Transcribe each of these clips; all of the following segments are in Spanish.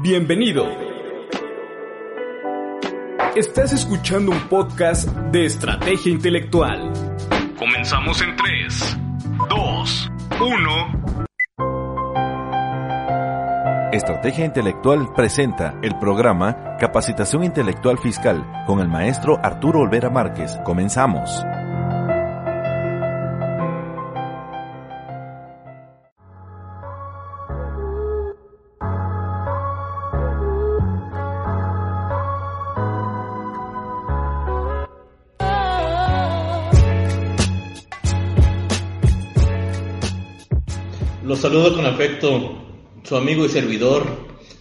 Bienvenido. Estás escuchando un podcast de estrategia intelectual. Comenzamos en 3, 2, 1. Estrategia Intelectual presenta el programa Capacitación Intelectual Fiscal con el maestro Arturo Olvera Márquez. Comenzamos. Su amigo y servidor,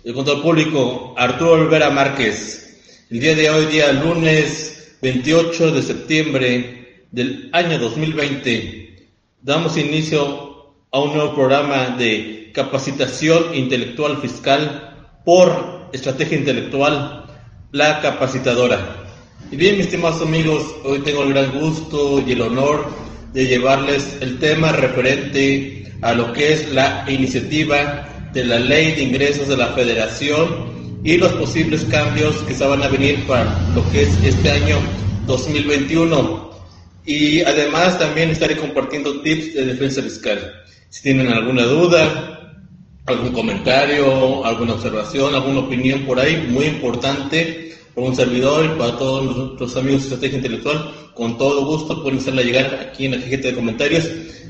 el control público Arturo Olvera Márquez. El día de hoy, día lunes 28 de septiembre del año 2020, damos inicio a un nuevo programa de capacitación intelectual fiscal por estrategia intelectual, la capacitadora. Y bien, mis estimados amigos, hoy tengo el gran gusto y el honor de llevarles el tema referente a lo que es la iniciativa de la ley de ingresos de la federación y los posibles cambios que se van a venir para lo que es este año 2021. Y además también estaré compartiendo tips de defensa fiscal. Si tienen alguna duda, algún comentario, alguna observación, alguna opinión por ahí, muy importante, por un servidor y para todos nuestros amigos de Estrategia Intelectual, con todo gusto pueden hacerla llegar aquí en la cajita de comentarios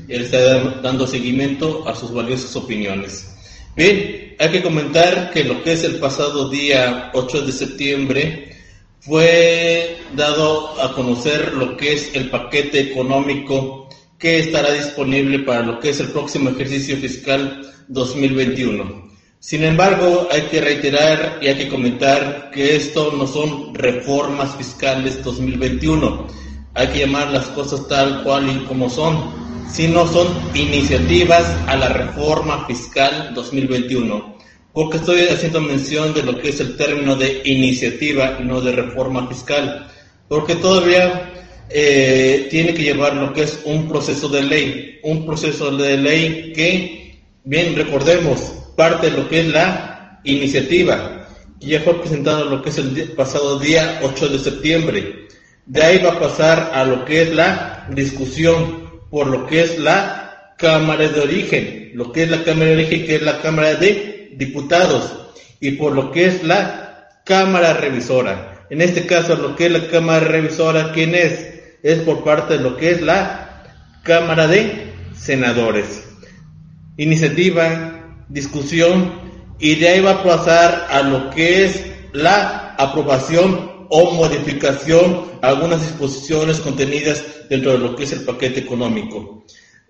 él está dando seguimiento a sus valiosas opiniones. Bien, hay que comentar que lo que es el pasado día 8 de septiembre fue dado a conocer lo que es el paquete económico que estará disponible para lo que es el próximo ejercicio fiscal 2021. Sin embargo, hay que reiterar y hay que comentar que esto no son reformas fiscales 2021. Hay que llamar las cosas tal cual y como son sino son iniciativas a la reforma fiscal 2021. Porque estoy haciendo mención de lo que es el término de iniciativa y no de reforma fiscal. Porque todavía eh, tiene que llevar lo que es un proceso de ley. Un proceso de ley que, bien recordemos, parte de lo que es la iniciativa. Que ya fue presentado lo que es el pasado día 8 de septiembre. De ahí va a pasar a lo que es la discusión por lo que es la Cámara de Origen, lo que es la Cámara de Origen, que es la Cámara de Diputados, y por lo que es la Cámara Revisora. En este caso, lo que es la Cámara Revisora, ¿quién es? Es por parte de lo que es la Cámara de Senadores. Iniciativa, discusión, y de ahí va a pasar a lo que es la aprobación o modificación a algunas disposiciones contenidas dentro de lo que es el paquete económico.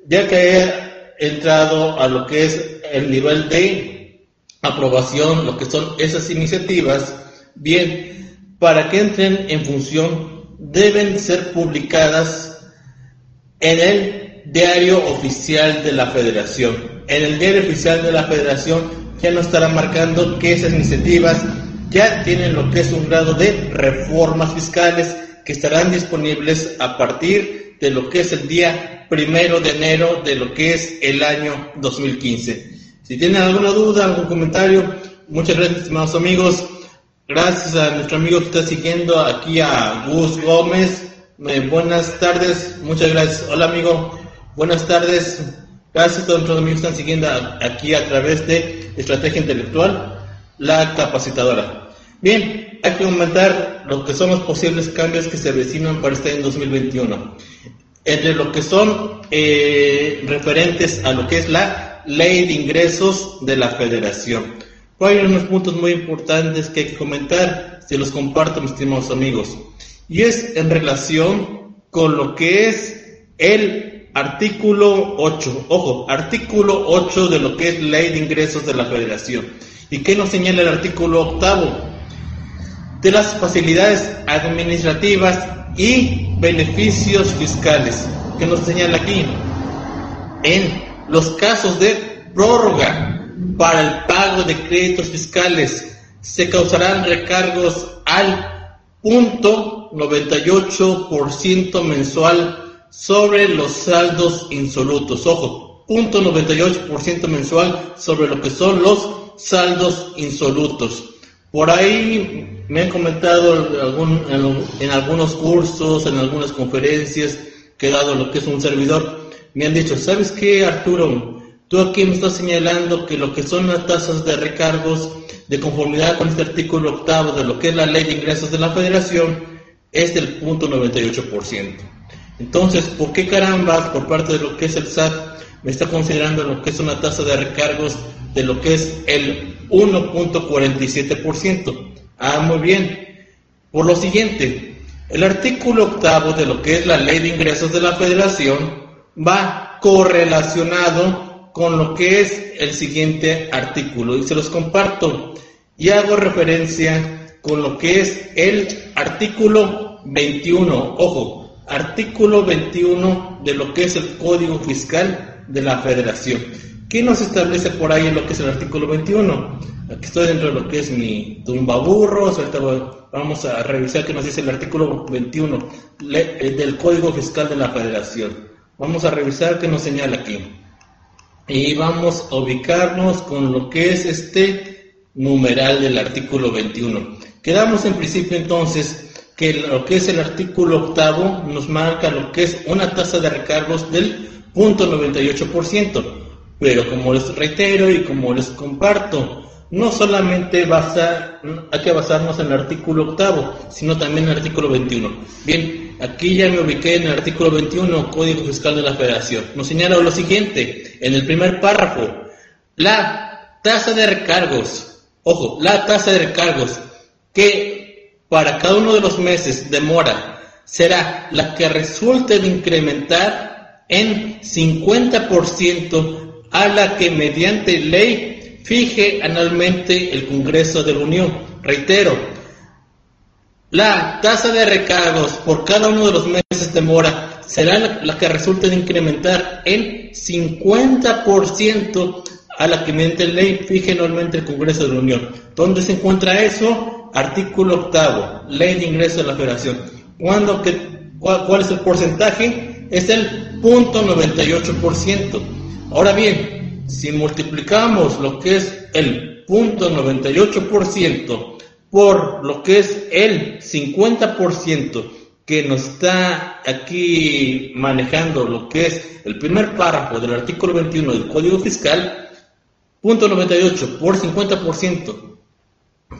Ya que he entrado a lo que es el nivel de aprobación, lo que son esas iniciativas, bien, para que entren en función, deben ser publicadas en el diario oficial de la federación. En el diario oficial de la federación ya nos estará marcando que esas iniciativas ya tienen lo que es un grado de reformas fiscales que estarán disponibles a partir de lo que es el día primero de enero de lo que es el año 2015. Si tienen alguna duda, algún comentario, muchas gracias, estimados amigos. Gracias a nuestro amigo que está siguiendo aquí a Gus Gómez. Eh, buenas tardes, muchas gracias. Hola, amigo. Buenas tardes. Gracias a todos nuestros amigos que están siguiendo aquí a través de Estrategia Intelectual la capacitadora. Bien, hay que comentar lo que son los posibles cambios que se avecinan para este año 2021. Entre lo que son eh, referentes a lo que es la ley de ingresos de la federación. Hay unos puntos muy importantes que hay que comentar, se los comparto mis estimados amigos. Y es en relación con lo que es el artículo 8. Ojo, artículo 8 de lo que es ley de ingresos de la federación. ¿Y qué nos señala el artículo octavo? De las facilidades administrativas y beneficios fiscales. ¿Qué nos señala aquí? En los casos de prórroga para el pago de créditos fiscales se causarán recargos al punto 98% mensual sobre los saldos insolutos. Ojo, punto 98% mensual sobre lo que son los saldos insolutos. Por ahí me han comentado en, algunos cursos, en algunas conferencias que dado lo que es un servidor, me han dicho, ¿sabes qué, Arturo? Tú aquí me estás señalando que lo que son las tasas de recargos de conformidad con este artículo octavo de lo que es la ley de ingresos de la federación es del punto 98%. Entonces, ¿por qué carambas por parte de lo que es el SAT me está considerando lo que es una tasa de recargos de lo que es el 1.47%? Ah, muy bien. Por lo siguiente, el artículo octavo de lo que es la ley de ingresos de la federación va correlacionado con lo que es el siguiente artículo y se los comparto y hago referencia con lo que es el artículo 21. Ojo, artículo 21 de lo que es el Código Fiscal de la Federación. ¿Qué nos establece por ahí en lo que es el artículo 21? Aquí estoy dentro de lo que es mi tumbaburros, ahorita vamos a revisar qué nos dice el artículo 21 eh, del Código Fiscal de la Federación. Vamos a revisar qué nos señala aquí. Y vamos a ubicarnos con lo que es este numeral del artículo 21. Quedamos en principio entonces que lo que es el artículo octavo nos marca lo que es una tasa de recargos del punto 98%. Pero como les reitero y como les comparto, no solamente basa, hay que basarnos en el artículo octavo, sino también en el artículo 21. Bien, aquí ya me ubiqué en el artículo 21, Código Fiscal de la Federación. Nos señala lo siguiente, en el primer párrafo, la tasa de recargos, ojo, la tasa de recargos que para cada uno de los meses de mora será la que resulte de incrementar en 50% a la que mediante ley fije anualmente el Congreso de la Unión. Reitero, la tasa de recargos por cada uno de los meses de mora será la, que resulte de incrementar en 50% a la que mediante ley fije anualmente el Congreso de la Unión. ¿Dónde se encuentra eso? Artículo octavo, ley de ingreso de la federación. ¿Cuándo, que, cuál, es el porcentaje? Es el punto 98%. Ahora bien, si multiplicamos lo que es el punto 98% por lo que es el 50% que nos está aquí manejando lo que es el primer párrafo del artículo 21 del Código Fiscal, punto 98 por 50%,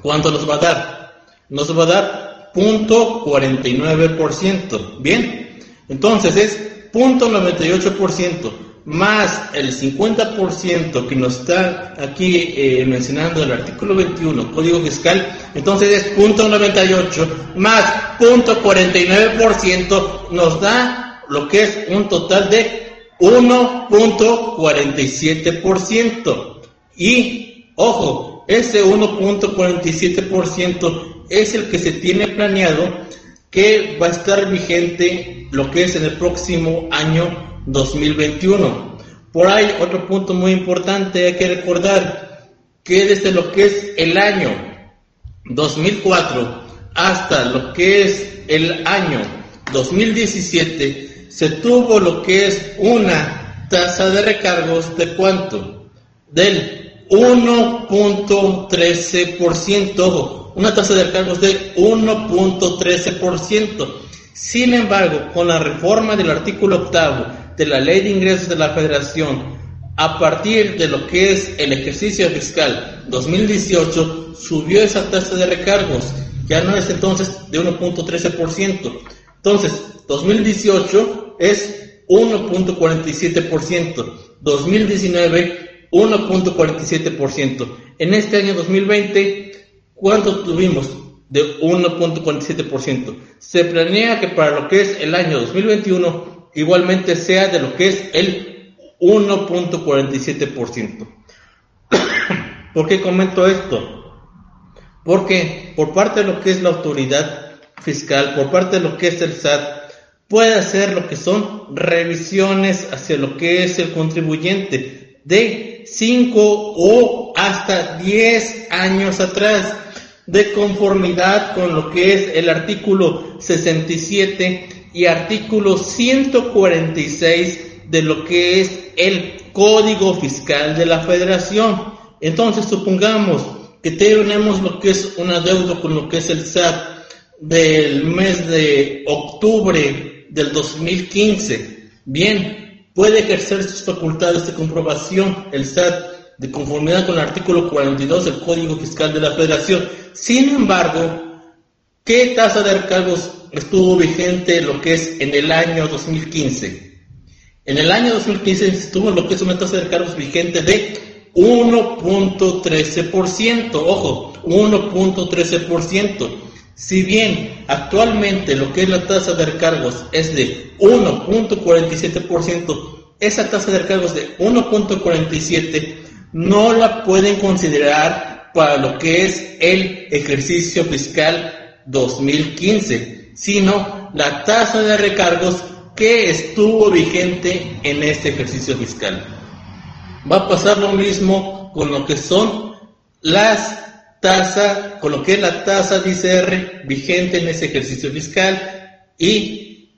¿Cuánto nos va a dar? Nos va a dar punto 49%. Bien, entonces es punto 98% más el 50% que nos está aquí eh, mencionando el artículo 21, Código Fiscal, entonces es punto 98 más punto 49% nos da lo que es un total de 1.47%. Y, ojo, ese 1.47% es el que se tiene planeado que va a estar vigente lo que es en el próximo año 2021. Por ahí otro punto muy importante hay que recordar que desde lo que es el año 2004 hasta lo que es el año 2017 se tuvo lo que es una tasa de recargos de cuánto? Del 1.13%, una tasa de recargos de 1.13%. Sin embargo, con la reforma del artículo octavo de la Ley de Ingresos de la Federación, a partir de lo que es el ejercicio fiscal 2018, subió esa tasa de recargos, ya no es entonces de 1.13%. Entonces, 2018 es 1.47%, 2019 1.47%. En este año 2020, ¿cuánto tuvimos? De 1.47%. Se planea que para lo que es el año 2021 igualmente sea de lo que es el 1.47%. ¿Por qué comento esto? Porque por parte de lo que es la autoridad fiscal, por parte de lo que es el SAT, puede hacer lo que son revisiones hacia lo que es el contribuyente de 5 o hasta 10 años atrás, de conformidad con lo que es el artículo 67 y artículo 146 de lo que es el Código Fiscal de la Federación. Entonces, supongamos que tenemos lo que es una deuda con lo que es el SAT del mes de octubre del 2015. Bien, puede ejercer sus facultades de comprobación el SAT de conformidad con el artículo 42 del Código Fiscal de la Federación. Sin embargo, ¿qué tasa de recargos estuvo vigente lo que es en el año 2015? En el año 2015 estuvo lo que es una tasa de recargos vigente de 1.13%. Ojo, 1.13%. Si bien actualmente lo que es la tasa de recargos es de 1.47%, esa tasa de recargos de 1.47 no la pueden considerar para lo que es el ejercicio fiscal 2015, sino la tasa de recargos que estuvo vigente en este ejercicio fiscal. Va a pasar lo mismo con lo que son las tasas, con lo que es la tasa de ICR vigente en ese ejercicio fiscal y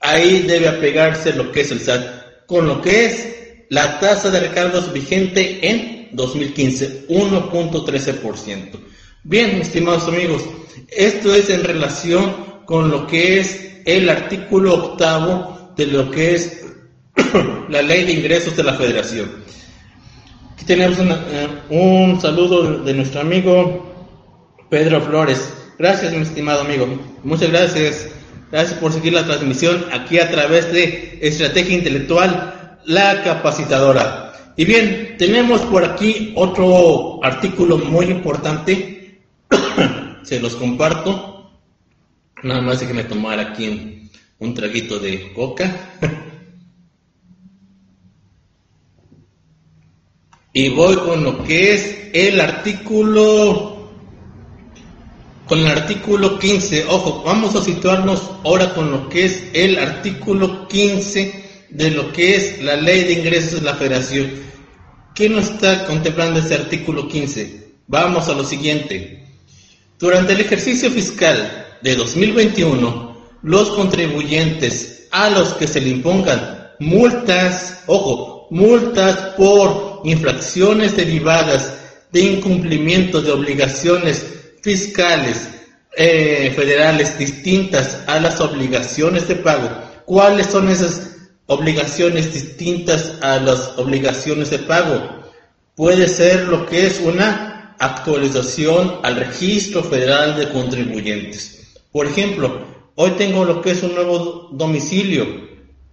ahí debe apegarse lo que es el SAT, con lo que es la tasa de recargos vigente en 2015, 1.13%. Bien, estimados amigos, esto es en relación con lo que es el artículo octavo de lo que es la ley de ingresos de la federación. Aquí tenemos eh, un saludo de nuestro amigo Pedro Flores. Gracias, mi estimado amigo. Muchas gracias. Gracias por seguir la transmisión aquí a través de Estrategia Intelectual la capacitadora. Y bien, tenemos por aquí otro artículo muy importante. Se los comparto. Nada más que me tomar aquí un traguito de coca. y voy con lo que es el artículo con el artículo 15. Ojo, vamos a situarnos ahora con lo que es el artículo 15 de lo que es la ley de ingresos de la federación. ¿Qué nos está contemplando este artículo 15? Vamos a lo siguiente. Durante el ejercicio fiscal de 2021, los contribuyentes a los que se le impongan multas, ojo, multas por infracciones derivadas de incumplimiento de obligaciones fiscales eh, federales distintas a las obligaciones de pago. ¿Cuáles son esas obligaciones distintas a las obligaciones de pago. Puede ser lo que es una actualización al registro federal de contribuyentes. Por ejemplo, hoy tengo lo que es un nuevo domicilio,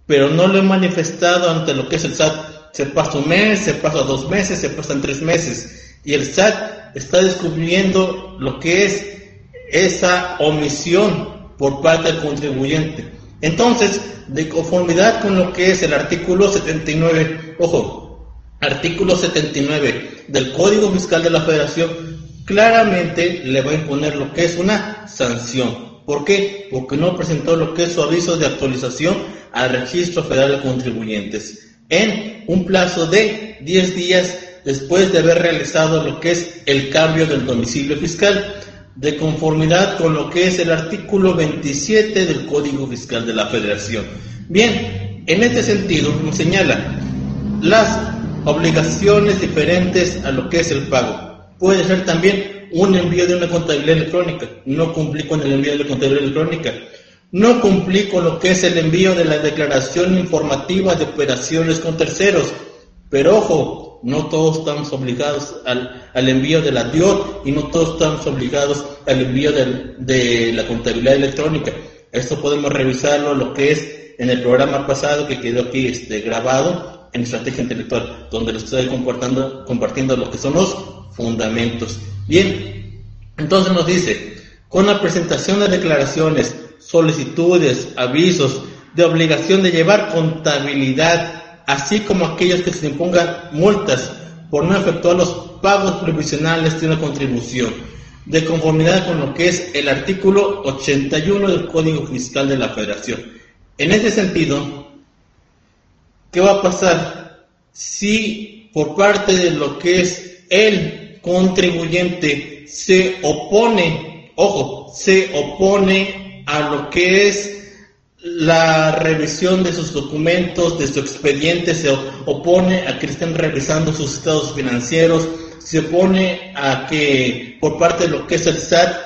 pero no lo he manifestado ante lo que es el SAT. Se pasa un mes, se pasa dos meses, se pasan tres meses. Y el SAT está descubriendo lo que es esa omisión por parte del contribuyente. Entonces, de conformidad con lo que es el artículo 79, ojo, artículo 79 del Código Fiscal de la Federación, claramente le va a imponer lo que es una sanción. ¿Por qué? Porque no presentó lo que es su aviso de actualización al Registro Federal de Contribuyentes en un plazo de 10 días después de haber realizado lo que es el cambio del domicilio fiscal de conformidad con lo que es el artículo 27 del Código Fiscal de la Federación. Bien, en este sentido nos señala las obligaciones diferentes a lo que es el pago. Puede ser también un envío de una contabilidad electrónica. No cumplí con el envío de la contabilidad electrónica. No cumplí con lo que es el envío de la declaración informativa de operaciones con terceros. Pero ojo, no todos estamos obligados al, envío de la DIOT y no todos estamos obligados al envío de, la contabilidad electrónica. Esto podemos revisarlo, lo que es en el programa pasado que quedó aquí este, grabado en Estrategia Intelectual, donde les estoy compartiendo, compartiendo lo que son los fundamentos. Bien, entonces nos dice, con la presentación de declaraciones, solicitudes, avisos, de obligación de llevar contabilidad así como aquellos que se impongan multas por no efectuar los pagos provisionales de una contribución, de conformidad con lo que es el artículo 81 del Código Fiscal de la Federación. En ese sentido, ¿qué va a pasar si por parte de lo que es el contribuyente se opone, ojo, se opone a lo que es la revisión de sus documentos, de su expediente, se opone a que estén revisando sus estados financieros, se opone a que por parte de lo que es el SAT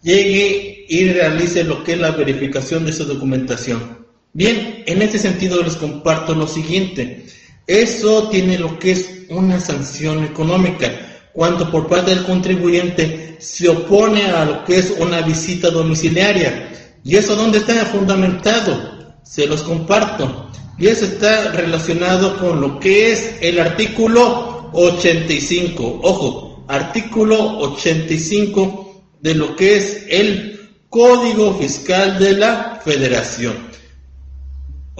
llegue y realice lo que es la verificación de esa documentación. Bien, en este sentido les comparto lo siguiente. Eso tiene lo que es una sanción económica, cuando por parte del contribuyente se opone a lo que es una visita domiciliaria. ¿Y eso dónde está fundamentado? Se los comparto. Y eso está relacionado con lo que es el artículo 85. Ojo, artículo 85 de lo que es el Código Fiscal de la Federación.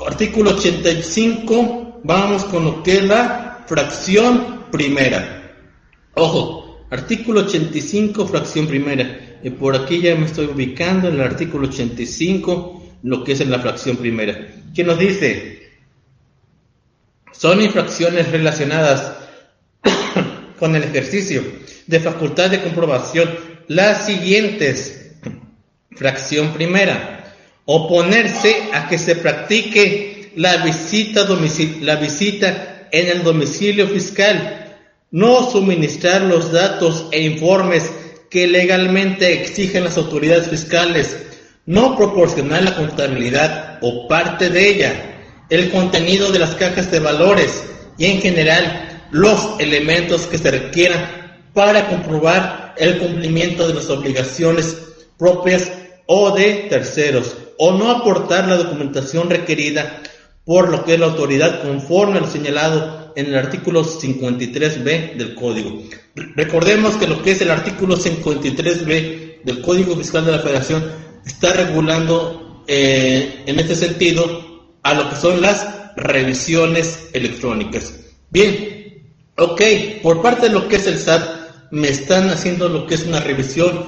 Artículo 85, vamos con lo que es la fracción primera. Ojo, artículo 85, fracción primera. Y por aquí ya me estoy ubicando en el artículo 85, lo que es en la fracción primera. ¿Qué nos dice? son infracciones relacionadas con el ejercicio de facultad de comprobación las siguientes. Fracción primera. Oponerse a que se practique la visita, la visita en el domicilio fiscal. No suministrar los datos e informes que legalmente exigen las autoridades fiscales. No proporcionar la contabilidad o parte de ella el contenido de las cajas de valores y en general los elementos que se requieran para comprobar el cumplimiento de las obligaciones propias o de terceros o no aportar la documentación requerida por lo que la autoridad conforme a lo señalado en el artículo 53b del código. Recordemos que lo que es el artículo 53b del Código Fiscal de la Federación está regulando eh, en este sentido a lo que son las revisiones electrónicas. Bien, ok, por parte de lo que es el SAT, me están haciendo lo que es una revisión,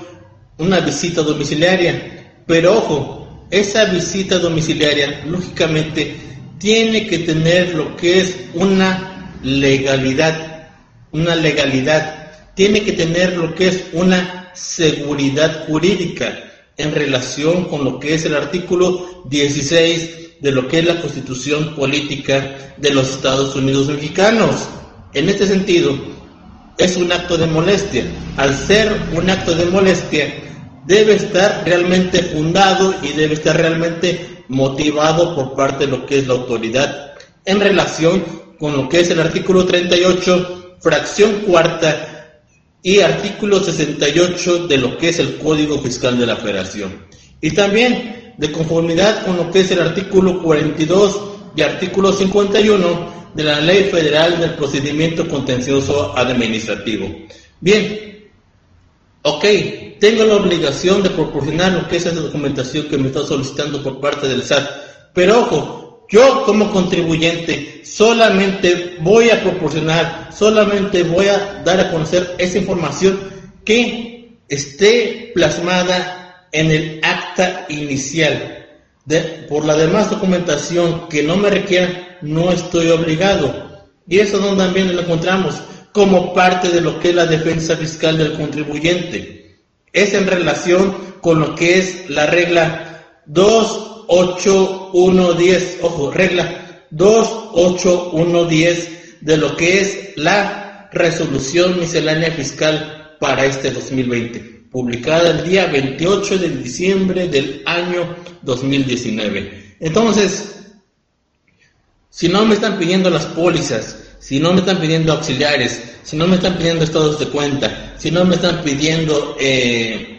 una visita domiciliaria, pero ojo, esa visita domiciliaria, lógicamente, tiene que tener lo que es una legalidad, una legalidad, tiene que tener lo que es una seguridad jurídica en relación con lo que es el artículo 16 de lo que es la constitución política de los Estados Unidos mexicanos. En este sentido, es un acto de molestia. Al ser un acto de molestia, debe estar realmente fundado y debe estar realmente motivado por parte de lo que es la autoridad en relación con lo que es el artículo 38, fracción cuarta y artículo 68 de lo que es el Código Fiscal de la Federación. Y también de conformidad con lo que es el artículo 42 y artículo 51 de la Ley Federal del Procedimiento Contencioso Administrativo. Bien, ok, tengo la obligación de proporcionar lo que es esa documentación que me está solicitando por parte del SAT, pero ojo, yo como contribuyente solamente voy a proporcionar, solamente voy a dar a conocer esa información que esté plasmada en el acta inicial. Por la demás documentación que no me requiera, no estoy obligado. Y eso donde también lo encontramos como parte de lo que es la defensa fiscal del contribuyente. Es en relación con lo que es la regla 28110, ojo, regla 28110 de lo que es la resolución miscelánea fiscal para este 2020 publicada el día 28 de diciembre del año 2019. Entonces, si no me están pidiendo las pólizas, si no me están pidiendo auxiliares, si no me están pidiendo estados de cuenta, si no me están pidiendo eh,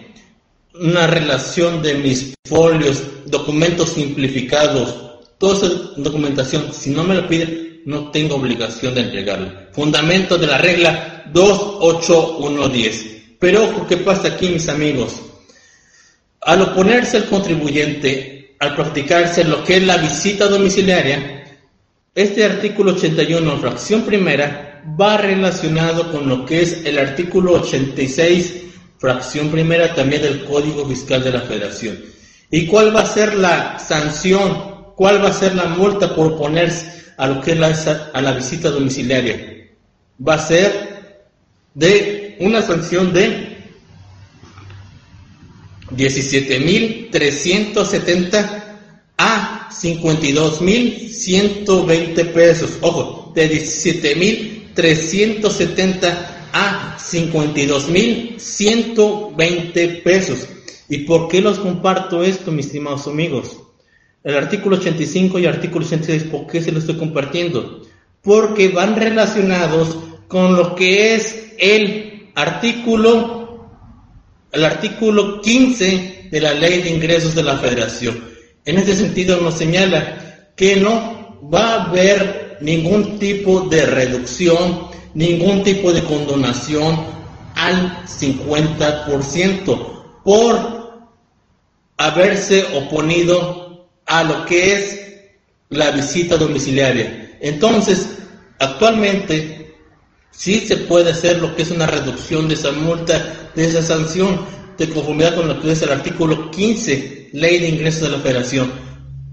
una relación de mis folios, documentos simplificados, toda esa documentación, si no me lo piden, no tengo obligación de entregarlo. Fundamento de la regla 28110. Pero ojo, ¿qué pasa aquí, mis amigos? Al oponerse el contribuyente, al practicarse lo que es la visita domiciliaria, este artículo 81, fracción primera, va relacionado con lo que es el artículo 86, fracción primera también del Código Fiscal de la Federación. ¿Y cuál va a ser la sanción? ¿Cuál va a ser la multa por oponerse a lo que es la, a la visita domiciliaria? Va a ser de una sanción de 17.370 a 52.120 pesos. Ojo, de 17.370 a a 52.120 pesos. ¿Y por qué los comparto esto, mis estimados amigos? El artículo 85 y el artículo 86, ¿por qué se lo estoy compartiendo? Porque van relacionados con lo que es el artículo, el artículo 15 de la Ley de Ingresos de la Federación. En ese sentido nos señala que no va a haber ningún tipo de reducción, ningún tipo de condonación al 50% por haberse oponido a lo que es la visita domiciliaria. Entonces, actualmente sí se puede hacer lo que es una reducción de esa multa, de esa sanción, de conformidad con lo que es el artículo 15, Ley de Ingresos de la Federación.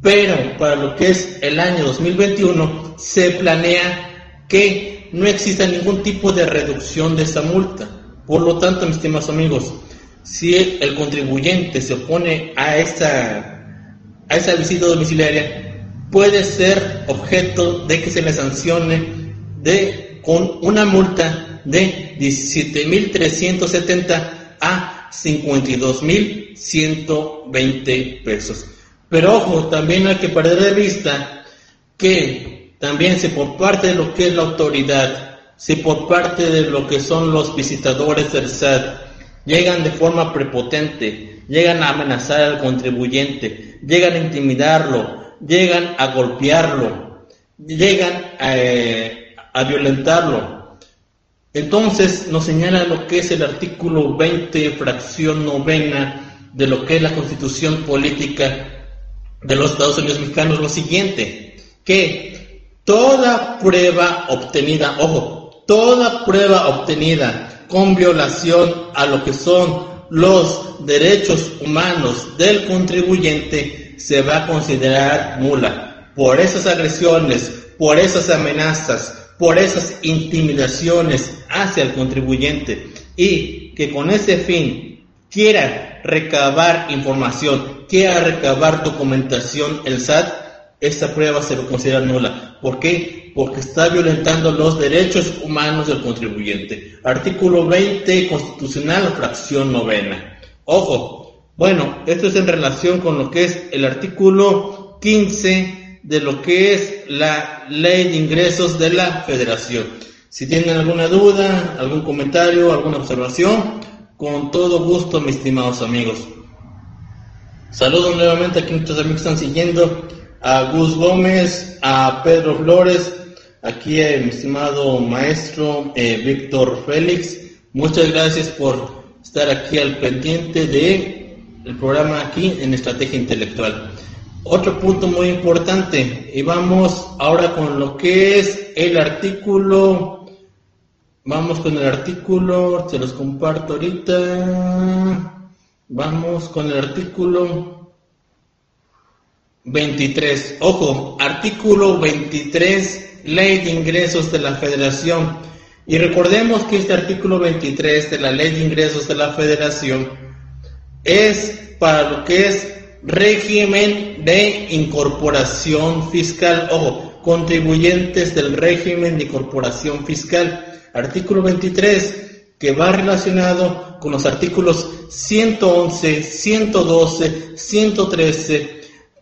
Pero para lo que es el año 2021, se planea que no exista ningún tipo de reducción de esa multa. Por lo tanto, mis estimados amigos, si el contribuyente se opone a esa, a visita domiciliaria, puede ser objeto de que se le sancione de, con una multa de 17.370 a 52.120 pesos. Pero ojo, también hay que perder de vista que también si por parte de lo que es la autoridad, si por parte de lo que son los visitadores del SAT, llegan de forma prepotente, llegan a amenazar al contribuyente, llegan a intimidarlo, llegan a golpearlo, llegan a, eh, a violentarlo. Entonces nos señala lo que es el artículo 20, fracción novena de lo que es la constitución política de los Estados Unidos mexicanos, lo siguiente, que toda prueba obtenida, ojo, toda prueba obtenida con violación a lo que son los derechos humanos del contribuyente, se va a considerar nula. Por esas agresiones, por esas amenazas, por esas intimidaciones hacia el contribuyente y que con ese fin quiera recabar información, quiera recabar documentación el SAT, esta prueba se considera nula. ¿Por qué? Porque está violentando los derechos humanos del contribuyente. Artículo 20 constitucional, fracción novena. Ojo, bueno, esto es en relación con lo que es el artículo 15 de lo que es la ley de ingresos de la federación. Si tienen alguna duda, algún comentario, alguna observación, con todo gusto, mis estimados amigos. Saludos nuevamente a quienes también están siguiendo a Gus Gómez, a Pedro Flores, aquí a mi estimado maestro eh, Víctor Félix. Muchas gracias por estar aquí al pendiente de programa aquí en Estrategia Intelectual. Otro punto muy importante, y vamos ahora con lo que es el artículo, vamos con el artículo, se los comparto ahorita, vamos con el artículo 23. Ojo, artículo 23, Ley de Ingresos de la Federación. Y recordemos que este artículo 23 de la Ley de Ingresos de la Federación es para lo que es régimen de incorporación fiscal. Ojo, contribuyentes del régimen de incorporación fiscal. Artículo 23 que va relacionado con los artículos 111, 112, 113,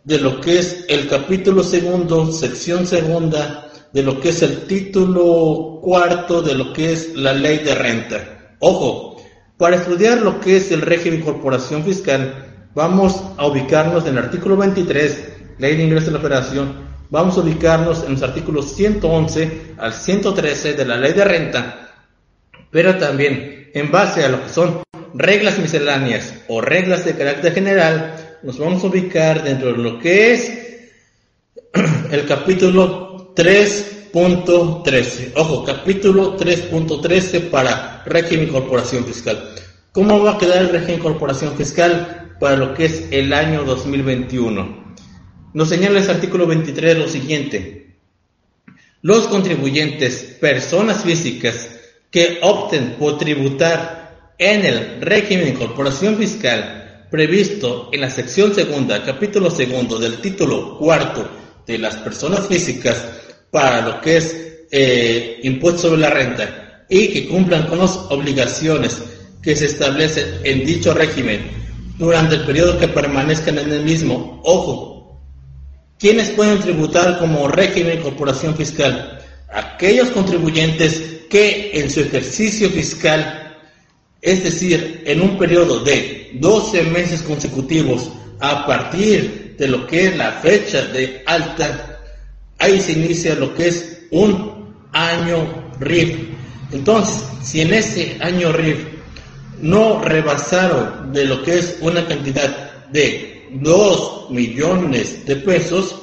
de lo que es el capítulo segundo, sección segunda, de lo que es el título cuarto, de lo que es la ley de renta. Ojo, para estudiar lo que es el régimen de incorporación fiscal, vamos a ubicarnos en el artículo 23, ley de ingreso de la federación, vamos a ubicarnos en los artículos 111 al 113 de la ley de renta, pero también en base a lo que son reglas misceláneas o reglas de carácter general, nos vamos a ubicar dentro de lo que es el capítulo 3.13. Ojo, capítulo 3.13 para régimen corporación fiscal. ¿Cómo va a quedar el régimen corporación fiscal para lo que es el año 2021? Nos señala ese artículo 23 lo siguiente. Los contribuyentes, personas físicas que opten por tributar en el régimen de corporación fiscal previsto en la sección segunda, capítulo segundo del título cuarto de las personas físicas para lo que es eh, impuesto sobre la renta y que cumplan con las obligaciones que se establecen en dicho régimen durante el periodo que permanezcan en el mismo. Ojo, ¿quiénes pueden tributar como régimen corporación fiscal? Aquellos contribuyentes que en su ejercicio fiscal, es decir, en un periodo de 12 meses consecutivos a partir de lo que es la fecha de alta, ahí se inicia lo que es un año RIF. Entonces, si en ese año RIF no rebasaron de lo que es una cantidad de 2 millones de pesos,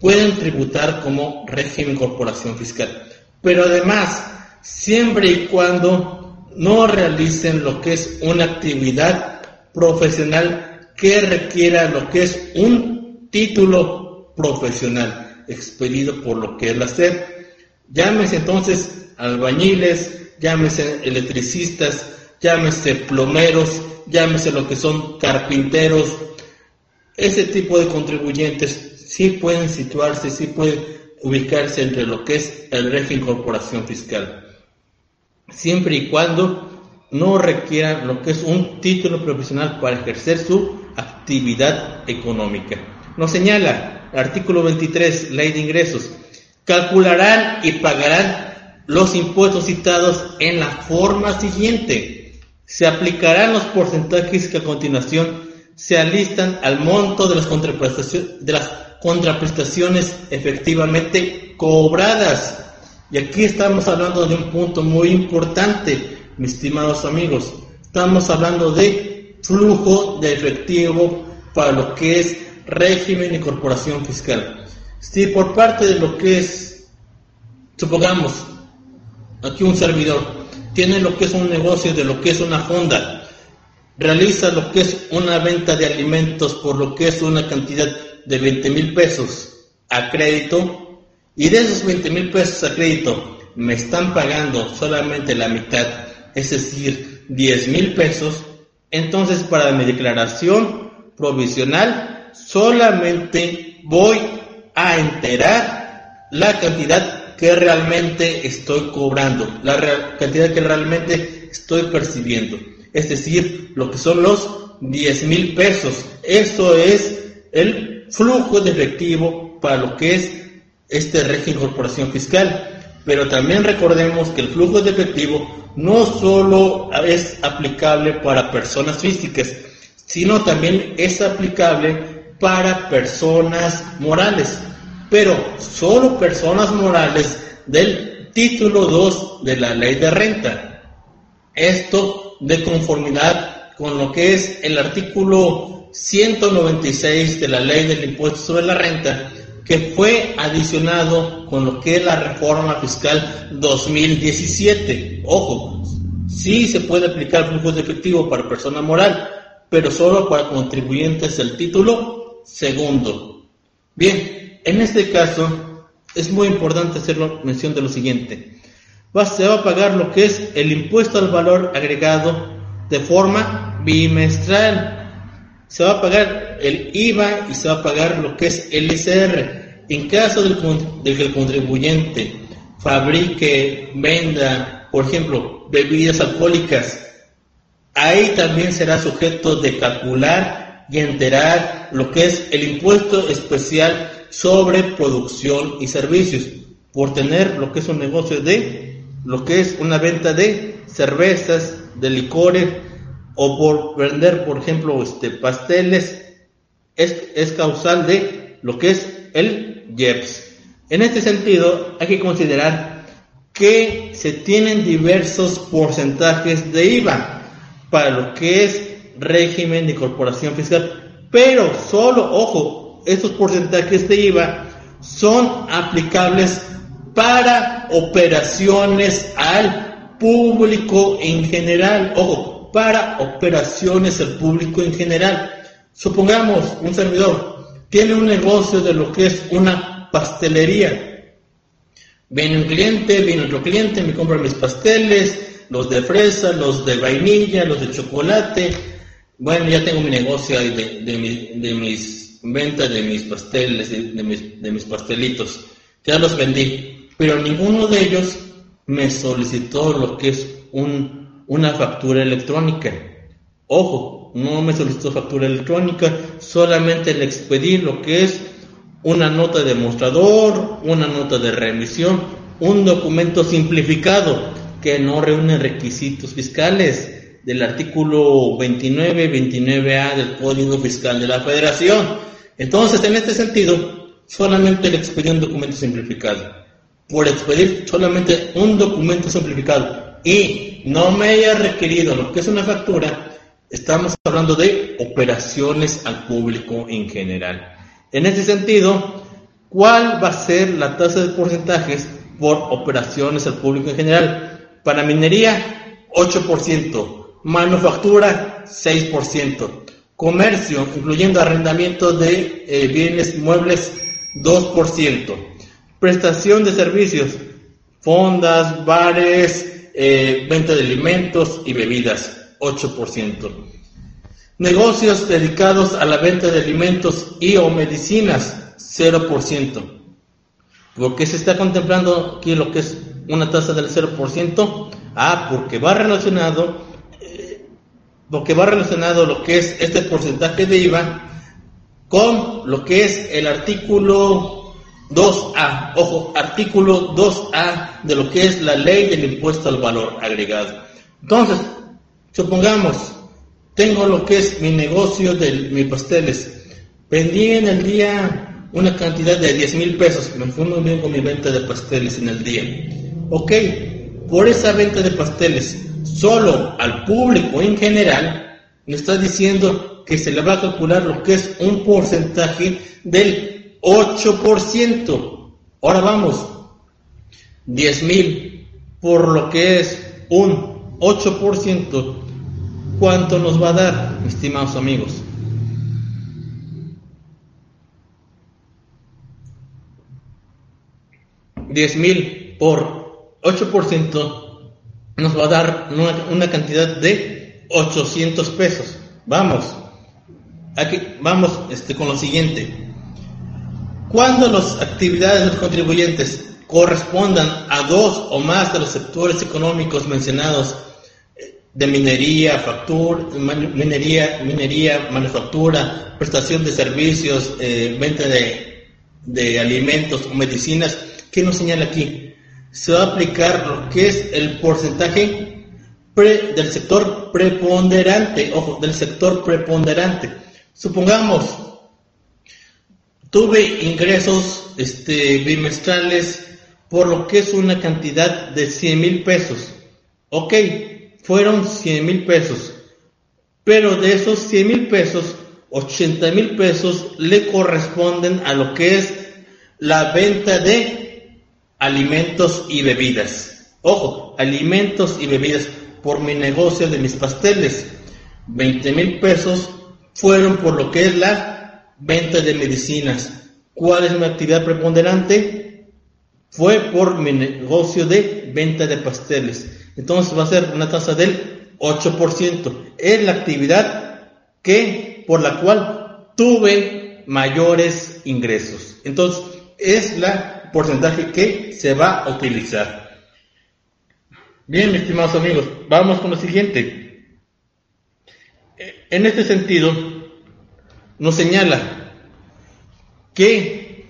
pueden tributar como régimen corporación fiscal. Pero además, siempre y cuando no realicen lo que es una actividad profesional que requiera lo que es un título profesional expedido por lo que es la SEP. Llámese entonces albañiles, llámese electricistas, llámese plomeros, llámese lo que son carpinteros. Ese tipo de contribuyentes sí pueden situarse, sí pueden ubicarse entre lo que es el régimen corporación fiscal, siempre y cuando no requieran lo que es un título profesional para ejercer su actividad económica. Nos señala el artículo 23, ley de ingresos, calcularán y pagarán los impuestos citados en la forma siguiente. Se aplicarán los porcentajes que a continuación se alistan al monto de las contraprestaciones, de las contraprestaciones efectivamente cobradas. Y aquí estamos hablando de un punto muy importante, mis estimados amigos. Estamos hablando de flujo de efectivo para lo que es régimen y corporación fiscal. Si por parte de lo que es, supongamos, aquí un servidor tiene lo que es un negocio de lo que es una fonda, realiza lo que es una venta de alimentos por lo que es una cantidad de 20 mil pesos a crédito y de esos 20 mil pesos a crédito me están pagando solamente la mitad, es decir, 10 mil pesos, entonces para mi declaración provisional solamente voy a enterar la cantidad que realmente estoy cobrando, la cantidad que realmente estoy percibiendo, es decir, lo que son los 10 mil pesos. Eso es el flujo de efectivo para lo que es este régimen corporación fiscal. Pero también recordemos que el flujo de efectivo no solo es aplicable para personas físicas, sino también es aplicable para personas morales. Pero solo personas morales del título 2 de la ley de renta. Esto de conformidad con lo que es el artículo 196 de la ley del impuesto sobre la renta, que fue adicionado con lo que es la reforma fiscal 2017. Ojo, sí se puede aplicar flujo de efectivo para persona moral, pero solo para contribuyentes del título segundo. Bien, en este caso es muy importante hacer mención de lo siguiente. se va a pagar lo que es el impuesto al valor agregado de forma bimestral se va a pagar el IVA y se va a pagar lo que es el ICR. En caso de que el contribuyente fabrique, venda, por ejemplo, bebidas alcohólicas, ahí también será sujeto de calcular y enterar lo que es el impuesto especial sobre producción y servicios, por tener lo que es un negocio de, lo que es una venta de cervezas, de licores, o por vender, por ejemplo, este, pasteles, es, causal de lo que es el IEPS. En este sentido, hay que considerar que se tienen diversos porcentajes de IVA para lo que es régimen de corporación fiscal, pero solo, ojo, estos porcentajes de IVA son aplicables para operaciones al público en general. Ojo, para operaciones al público en general. Supongamos un servidor tiene un negocio de lo que es una pastelería. Viene un cliente, viene otro cliente, me compra mis pasteles, los de fresa, los de vainilla, los de chocolate. Bueno, ya tengo mi negocio de, de, mis ventas de mis pasteles, de, mis, de mis pastelitos. Ya los vendí, pero ninguno de ellos me solicitó lo que es un, una factura electrónica. Ojo, no me solicitó factura electrónica, solamente le expedí lo que es una nota de mostrador, una nota de remisión, un documento simplificado que no reúne requisitos fiscales del artículo 29 29A del Código Fiscal de la Federación. Entonces, en este sentido, solamente le expedí un documento simplificado. Por expedir solamente un documento simplificado y no me haya requerido lo que es una factura, estamos hablando de operaciones al público en general. En este sentido, ¿cuál va a ser la tasa de porcentajes por operaciones al público en general? Para minería, 8%. Manufactura, 6%. Comercio, incluyendo arrendamiento de eh, bienes muebles, 2%. Prestación de servicios, fondas, bares, eh, venta de alimentos y bebidas, 8%. Negocios dedicados a la venta de alimentos y o medicinas, 0%. ¿Por qué se está contemplando aquí lo que es una tasa del 0%? Ah, porque va relacionado, eh, porque va relacionado lo que es este porcentaje de IVA con lo que es el artículo 2A, ojo, artículo 2A de lo que es la ley del impuesto al valor agregado. Entonces, supongamos, tengo lo que es mi negocio de mis pasteles. Vendí en el día una cantidad de 10 mil pesos. Me fue muy bien con mi venta de pasteles en el día. Ok, por esa venta de pasteles, solo al público en general, me está diciendo que se le va a calcular lo que es un porcentaje del 8%. Ahora vamos, 10 mil por lo que es un 8% ¿Cuánto nos va a dar, estimados amigos? Diez mil por 8% nos va a dar una, cantidad de 800 pesos. Vamos, aquí vamos este, con lo siguiente. Cuando las actividades de los contribuyentes correspondan a dos o más de los sectores económicos mencionados de minería, minería, manufactura, prestación de servicios, eh, venta de, de, alimentos o medicinas, ¿qué nos señala aquí? Se va a aplicar lo que es el porcentaje del sector preponderante, ojo, del sector preponderante. Supongamos, tuve ingresos este, bimestrales por lo que es una cantidad de 100 mil pesos. Ok, fueron 100 mil pesos, pero de esos 100 mil pesos, 80 mil pesos le corresponden a lo que es la venta de alimentos y bebidas. Ojo, alimentos y bebidas por mi negocio de mis pasteles. 20 mil pesos fueron por lo que es la venta de medicinas. ¿Cuál es mi actividad preponderante? Fue por mi negocio de venta de pasteles. Entonces va a ser una tasa del 8%. Es la actividad que por la cual tuve mayores ingresos. Entonces es la porcentaje que se va a utilizar. Bien, mis estimados amigos, vamos con lo siguiente. En este sentido, nos señala que,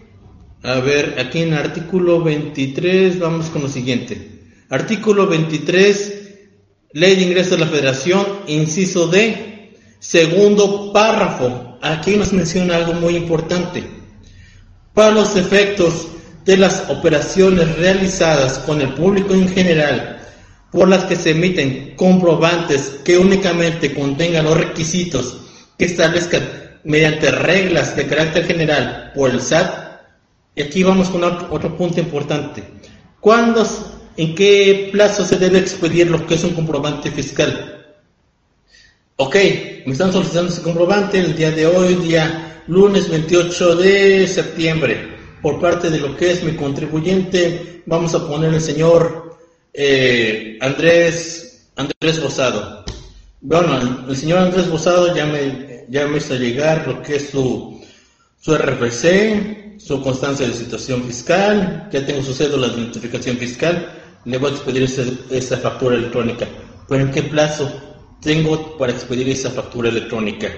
a ver, aquí en artículo 23, vamos con lo siguiente. Artículo 23, Ley de Ingresos de la Federación, inciso D, segundo párrafo. Aquí nos menciona algo muy importante. Para los efectos de las operaciones realizadas con el público en general, por las que se emiten comprobantes que únicamente contengan los requisitos que establezcan mediante reglas de carácter general por el SAT. Y aquí vamos con otro, punto importante. Cuando ¿En qué plazo se debe expedir lo que es un comprobante fiscal? Ok, me están solicitando ese comprobante el día de hoy, día lunes 28 de septiembre, por parte de lo que es mi contribuyente, vamos a poner el señor eh, Andrés, Andrés Rosado. Bueno, el, señor Andrés Rosado ya me, ya me hizo llegar lo que es su, su RFC, su constancia de situación fiscal, ya tengo su cédula de identificación fiscal, le voy a expedir esa factura electrónica. ¿Pero en qué plazo tengo para expedir esa factura electrónica?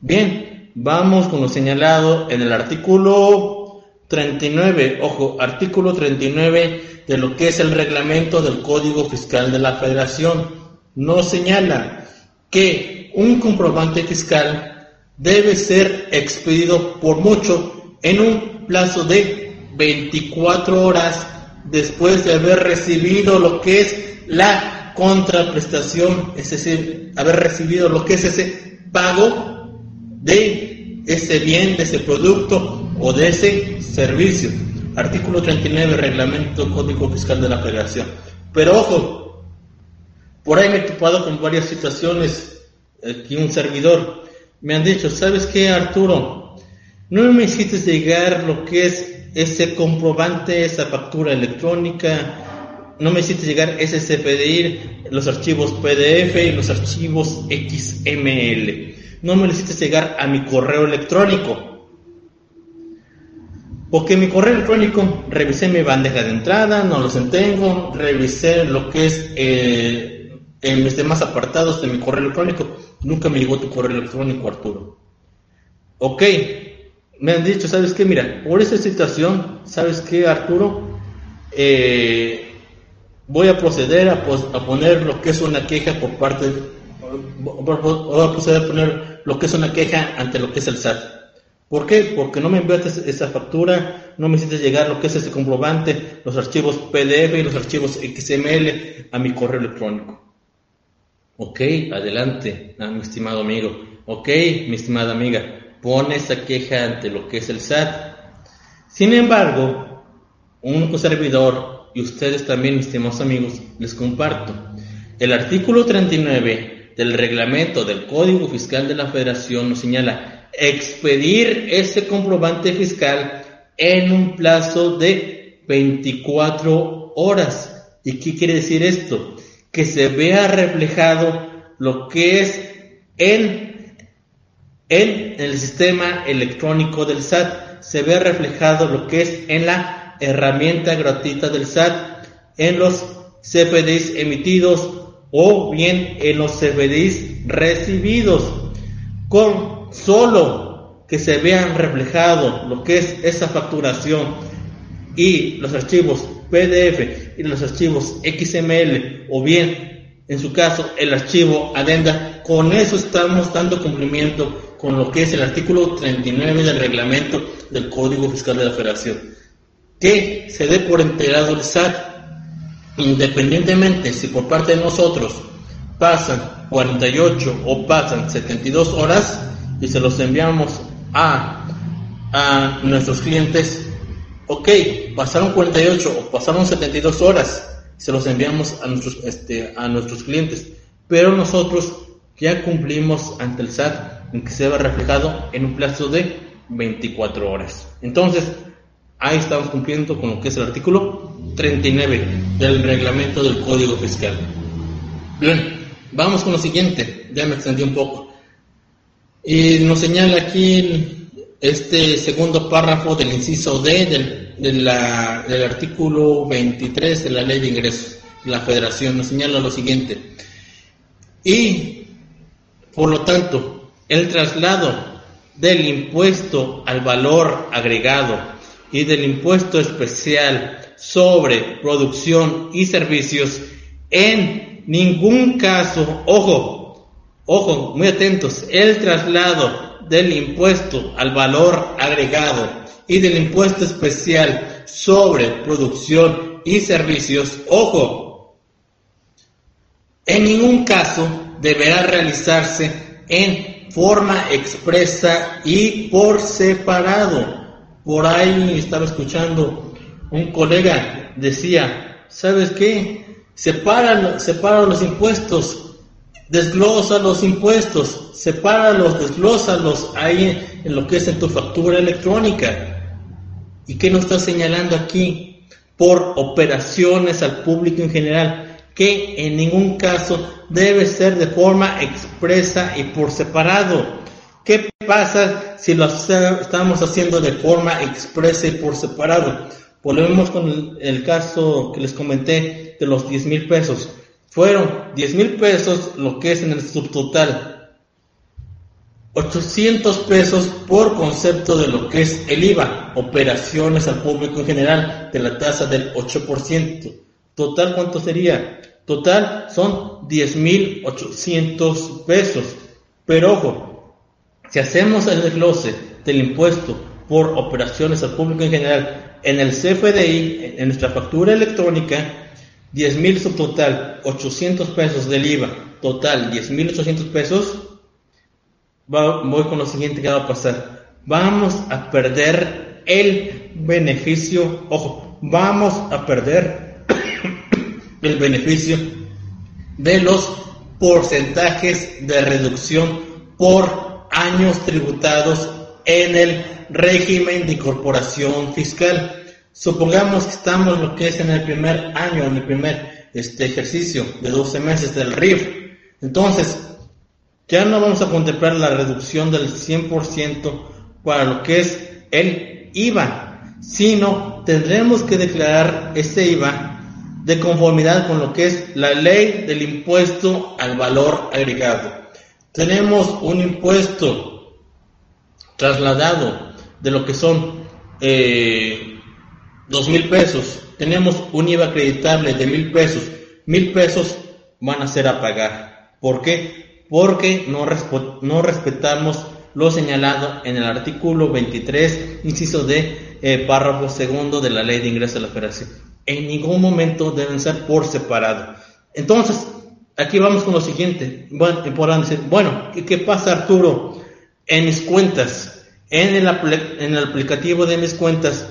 Bien, vamos con lo señalado en el artículo 39, ojo, artículo 39 de lo que es el reglamento del Código Fiscal de la Federación. Nos señala que un comprobante fiscal debe ser expedido por mucho en un plazo de 24 horas después de haber recibido lo que es la contraprestación, es decir, haber recibido lo que es ese pago de ese bien, de ese producto o de ese servicio. Artículo 39, Reglamento Código Fiscal de la Federación. Pero ojo, por ahí me he topado con varias situaciones, aquí un servidor, me han dicho, ¿sabes qué, Arturo? No me hiciste llegar lo que es ese comprobante, esa factura electrónica, no me hiciste llegar ese CPDI, los archivos PDF y los archivos XML. No me lo hiciste llegar a mi correo electrónico. Porque mi correo electrónico, revisé mi bandeja de entrada, no los tengo, revisé lo que es eh, en mis demás apartados de mi correo electrónico, nunca me llegó tu correo electrónico, Arturo. Ok, me han dicho, ¿sabes qué? Mira, por esa situación, ¿sabes qué, Arturo? Eh, voy a proceder a, poner lo que es una queja por parte, voy a proceder a poner lo que es una queja ante lo que es el SAT. ¿Por qué? Porque no me enviaste esa factura, no me hiciste llegar lo que es ese comprobante, los archivos PDF y los archivos XML a mi correo electrónico. Ok, adelante, ah, mi estimado amigo. Ok, mi estimada amiga pone esa queja ante lo que es el SAT. Sin embargo, un servidor y ustedes también, estimados amigos, les comparto. El artículo 39 del reglamento del Código Fiscal de la Federación nos señala expedir ese comprobante fiscal en un plazo de 24 horas. ¿Y qué quiere decir esto? Que se vea reflejado lo que es en en el sistema electrónico del SAT se ve reflejado lo que es en la herramienta gratuita del SAT, en los CFDIs emitidos o bien en los CFDIs recibidos. Con solo que se vean reflejado lo que es esa facturación y los archivos PDF y los archivos XML o bien en su caso el archivo adenda, con eso estamos dando cumplimiento con lo que es el artículo 39 del reglamento del Código Fiscal de la Federación. Que se dé por enterado el SAT, independientemente si por parte de nosotros pasan 48 o pasan 72 horas y se los enviamos a, a nuestros clientes, ok, pasaron 48 o pasaron 72 horas, se los enviamos a nuestros, este, a nuestros clientes, pero nosotros ya cumplimos ante el SAT en que se ve reflejado en un plazo de 24 horas. Entonces, ahí estamos cumpliendo con lo que es el artículo 39 del reglamento del Código Fiscal. Bien, vamos con lo siguiente, ya me extendí un poco. Y nos señala aquí este segundo párrafo del inciso D del, del artículo 23 de la Ley de Ingresos. La Federación nos señala lo siguiente. Y, por lo tanto, el traslado del impuesto al valor agregado y del impuesto especial sobre producción y servicios en ningún caso, ojo, ojo, muy atentos, el traslado del impuesto al valor agregado y del impuesto especial sobre producción y servicios, ojo, en ningún caso deberá realizarse en forma expresa y por separado. Por ahí estaba escuchando un colega decía, ¿sabes qué? Separa, separa los impuestos, desglosa los impuestos, sepáralos, desglósalos ahí en lo que es en tu factura electrónica. ¿Y qué nos está señalando aquí? Por operaciones al público en general que en ningún caso debe ser de forma expresa y por separado. ¿Qué pasa si lo estamos haciendo de forma expresa y por separado? Volvemos con el, caso que les comenté de los 10 mil pesos. Fueron 10 mil pesos lo que es en el subtotal. 800 pesos por concepto de lo que es el IVA, operaciones al público en general, de la tasa del 8%. Total, ¿cuánto sería? Total son 10.800 pesos. Pero ojo, si hacemos el desglose del impuesto por operaciones al público en general en el CFDI, en nuestra factura electrónica, 10.000 subtotal, 800 pesos del IVA, total 10.800 pesos, voy con lo siguiente que va a pasar. Vamos a perder el beneficio, ojo, vamos a perder el beneficio de los porcentajes de reducción por años tributados en el régimen de incorporación fiscal. Supongamos que estamos lo que es en el primer año, en el primer este ejercicio de 12 meses del RIF. Entonces, ya no vamos a contemplar la reducción del 100% para lo que es el IVA, sino tendremos que declarar ese IVA de conformidad con lo que es la ley del impuesto al valor agregado. Tenemos un impuesto trasladado de lo que son eh, dos mil pesos, tenemos un IVA acreditable de mil pesos, mil pesos van a ser a pagar. ¿Por qué? Porque no, respetamos lo señalado en el artículo 23, inciso de eh, párrafo segundo de la ley de ingreso a la federación. En ningún momento deben ser por separado. Entonces, aquí vamos con lo siguiente. Bueno, bueno, ¿qué pasa Arturo? En mis cuentas, en el, en el aplicativo de mis cuentas,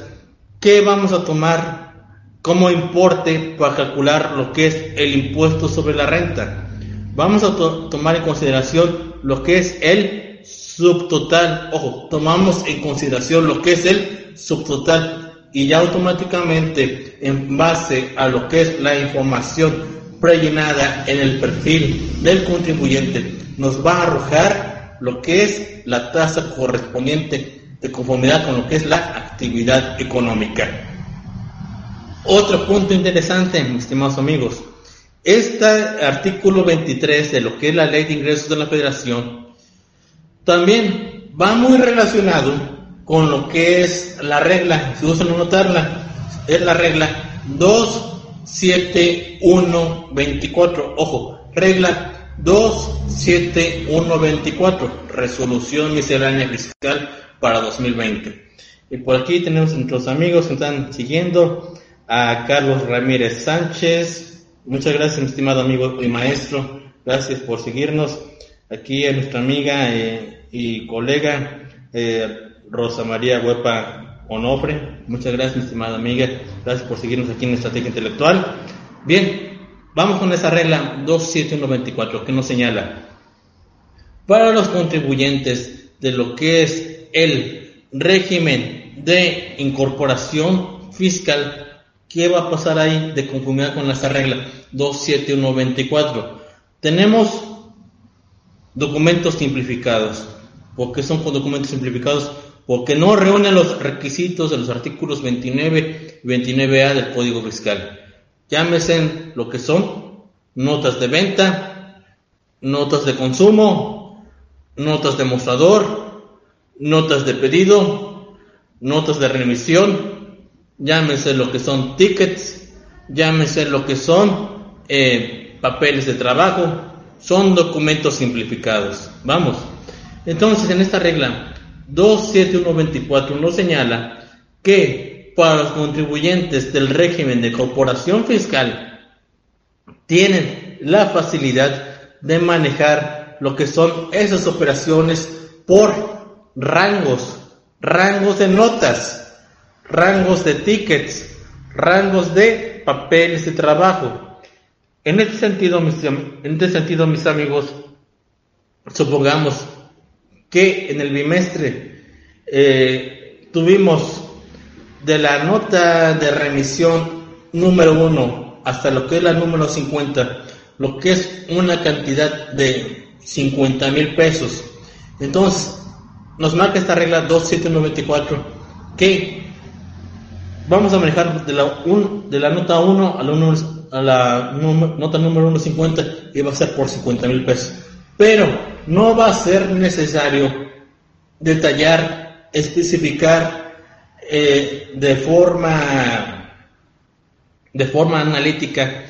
¿qué vamos a tomar como importe para calcular lo que es el impuesto sobre la renta? Vamos a tomar en consideración lo que es el subtotal. Ojo, tomamos en consideración lo que es el subtotal y ya automáticamente en base a lo que es la información prellenada en el perfil del contribuyente nos va a arrojar lo que es la tasa correspondiente de conformidad con lo que es la actividad económica. Otro punto interesante, mis estimados amigos, este artículo 23 de lo que es la ley de ingresos de la federación también va muy relacionado con lo que es la regla, si usan notarla, es la regla 27124, ojo, regla 27124, resolución miscelánea fiscal para 2020. Y por aquí tenemos a nuestros amigos que están siguiendo, a Carlos Ramírez Sánchez, muchas gracias mi estimado amigo y maestro, gracias por seguirnos. Aquí a nuestra amiga eh, y colega eh, Rosa María Huepa Onofre, muchas gracias mi estimada amiga, gracias por seguirnos aquí en Estrategia Intelectual. Bien, Vamos con esa regla 27124 que nos señala, para los contribuyentes de lo que es el régimen de incorporación fiscal, ¿qué va a pasar ahí de conformidad con esa regla 27124? Tenemos documentos simplificados. ¿Por qué son documentos simplificados? Porque no reúnen los requisitos de los artículos 29 y 29A del Código Fiscal. Llámese lo que son notas de venta, notas de consumo, notas de mostrador, notas de pedido, notas de remisión, llámese lo que son tickets, llámese lo que son eh, papeles de trabajo, son documentos simplificados. Vamos. Entonces, en esta regla 27124 nos señala que para los contribuyentes del régimen de corporación fiscal tienen la facilidad de manejar lo que son esas operaciones por rangos, rangos de notas, rangos de tickets, rangos de papeles de trabajo. En este sentido, mis, este amigos, supongamos que en el bimestre eh, tuvimos de la nota de remisión número 1 hasta lo que es la número 50, lo que es una cantidad de 50 mil pesos. Entonces, nos marca esta regla 2794 que vamos a manejar de la, nota 1 a la, a la nota número 1.50 y va a ser por 50 mil pesos. Pero no va a ser necesario detallar, especificar eh, de forma de forma analítica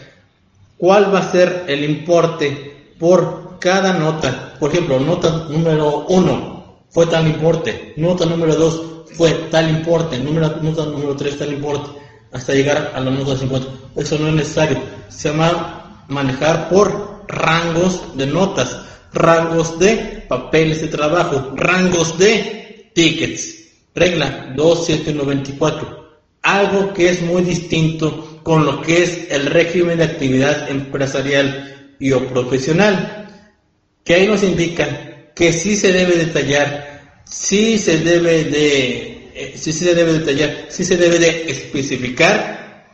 cuál va a ser el importe por cada nota. Por ejemplo, nota número 1 fue tal importe, nota número 2 fue tal importe, número, nota número 3 tal importe, hasta llegar a la nota 50. Eso no es necesario. Se va a manejar por rangos de notas, rangos de papeles de trabajo, rangos de tickets. Regla 2794. Algo que es muy distinto con lo que es el régimen de actividad empresarial y o profesional, que ahí nos indica que sí se debe detallar, sí se debe de, eh, sí se debe detallar, sí se debe de especificar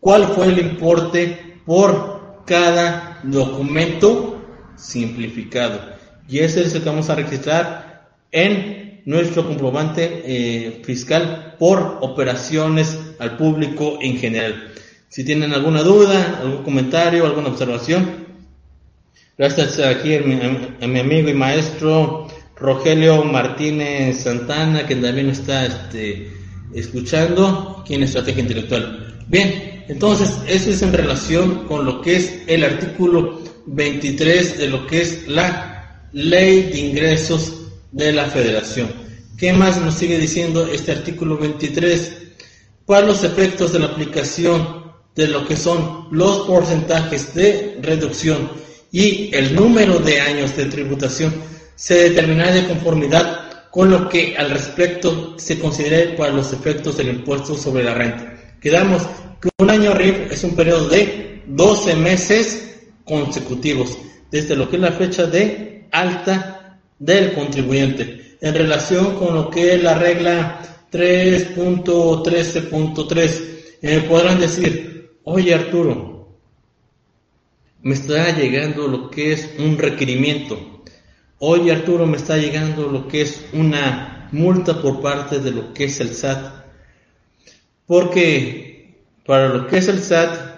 cuál fue el importe por cada documento simplificado. Y ese es el que vamos a registrar en nuestro comprobante eh, fiscal por operaciones al público en general. Si tienen alguna duda, algún comentario, alguna observación, gracias aquí a mi, amigo y maestro Rogelio Martínez Santana, que también está este, escuchando aquí en Estrategia Intelectual. Bien, entonces eso es en relación con lo que es el artículo 23 de lo que es la ley de ingresos de la federación. ¿Qué más nos sigue diciendo este artículo 23? Para los efectos de la aplicación de lo que son los porcentajes de reducción y el número de años de tributación se determinará de conformidad con lo que al respecto se considere para los efectos del impuesto sobre la renta. Quedamos que un año RIF es un periodo de 12 meses consecutivos, desde lo que es la fecha de alta del contribuyente. En relación con lo que es la regla 3.13.3, eh, podrán decir, oye Arturo, me está llegando lo que es un requerimiento. Oye Arturo, me está llegando lo que es una multa por parte de lo que es el SAT. Porque para lo que es el SAT,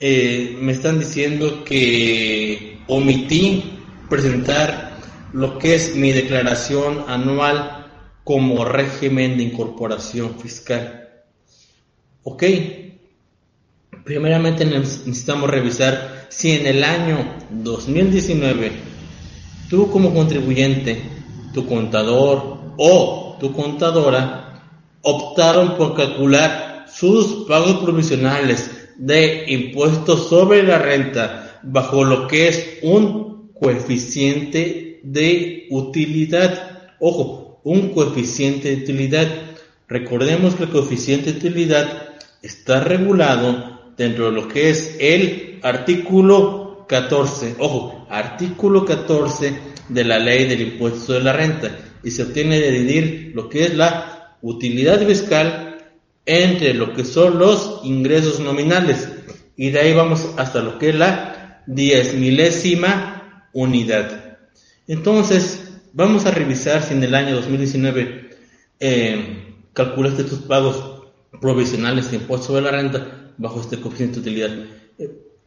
eh, me están diciendo que omití presentar lo que es mi declaración anual como régimen de incorporación fiscal. Ok, primeramente necesitamos revisar si en el año 2019 tú como contribuyente, tu contador o tu contadora optaron por calcular sus pagos provisionales de impuestos sobre la renta bajo lo que es un coeficiente de utilidad. Ojo, un coeficiente de utilidad. Recordemos que el coeficiente de utilidad está regulado dentro de lo que es el artículo 14. Ojo, artículo 14 de la ley del impuesto de la renta y se obtiene de dividir lo que es la utilidad fiscal entre lo que son los ingresos nominales y de ahí vamos hasta lo que es la diez milésima unidad. Entonces, vamos a revisar si en el año 2019 eh, calculaste tus pagos provisionales de impuesto sobre la renta bajo este coeficiente de utilidad.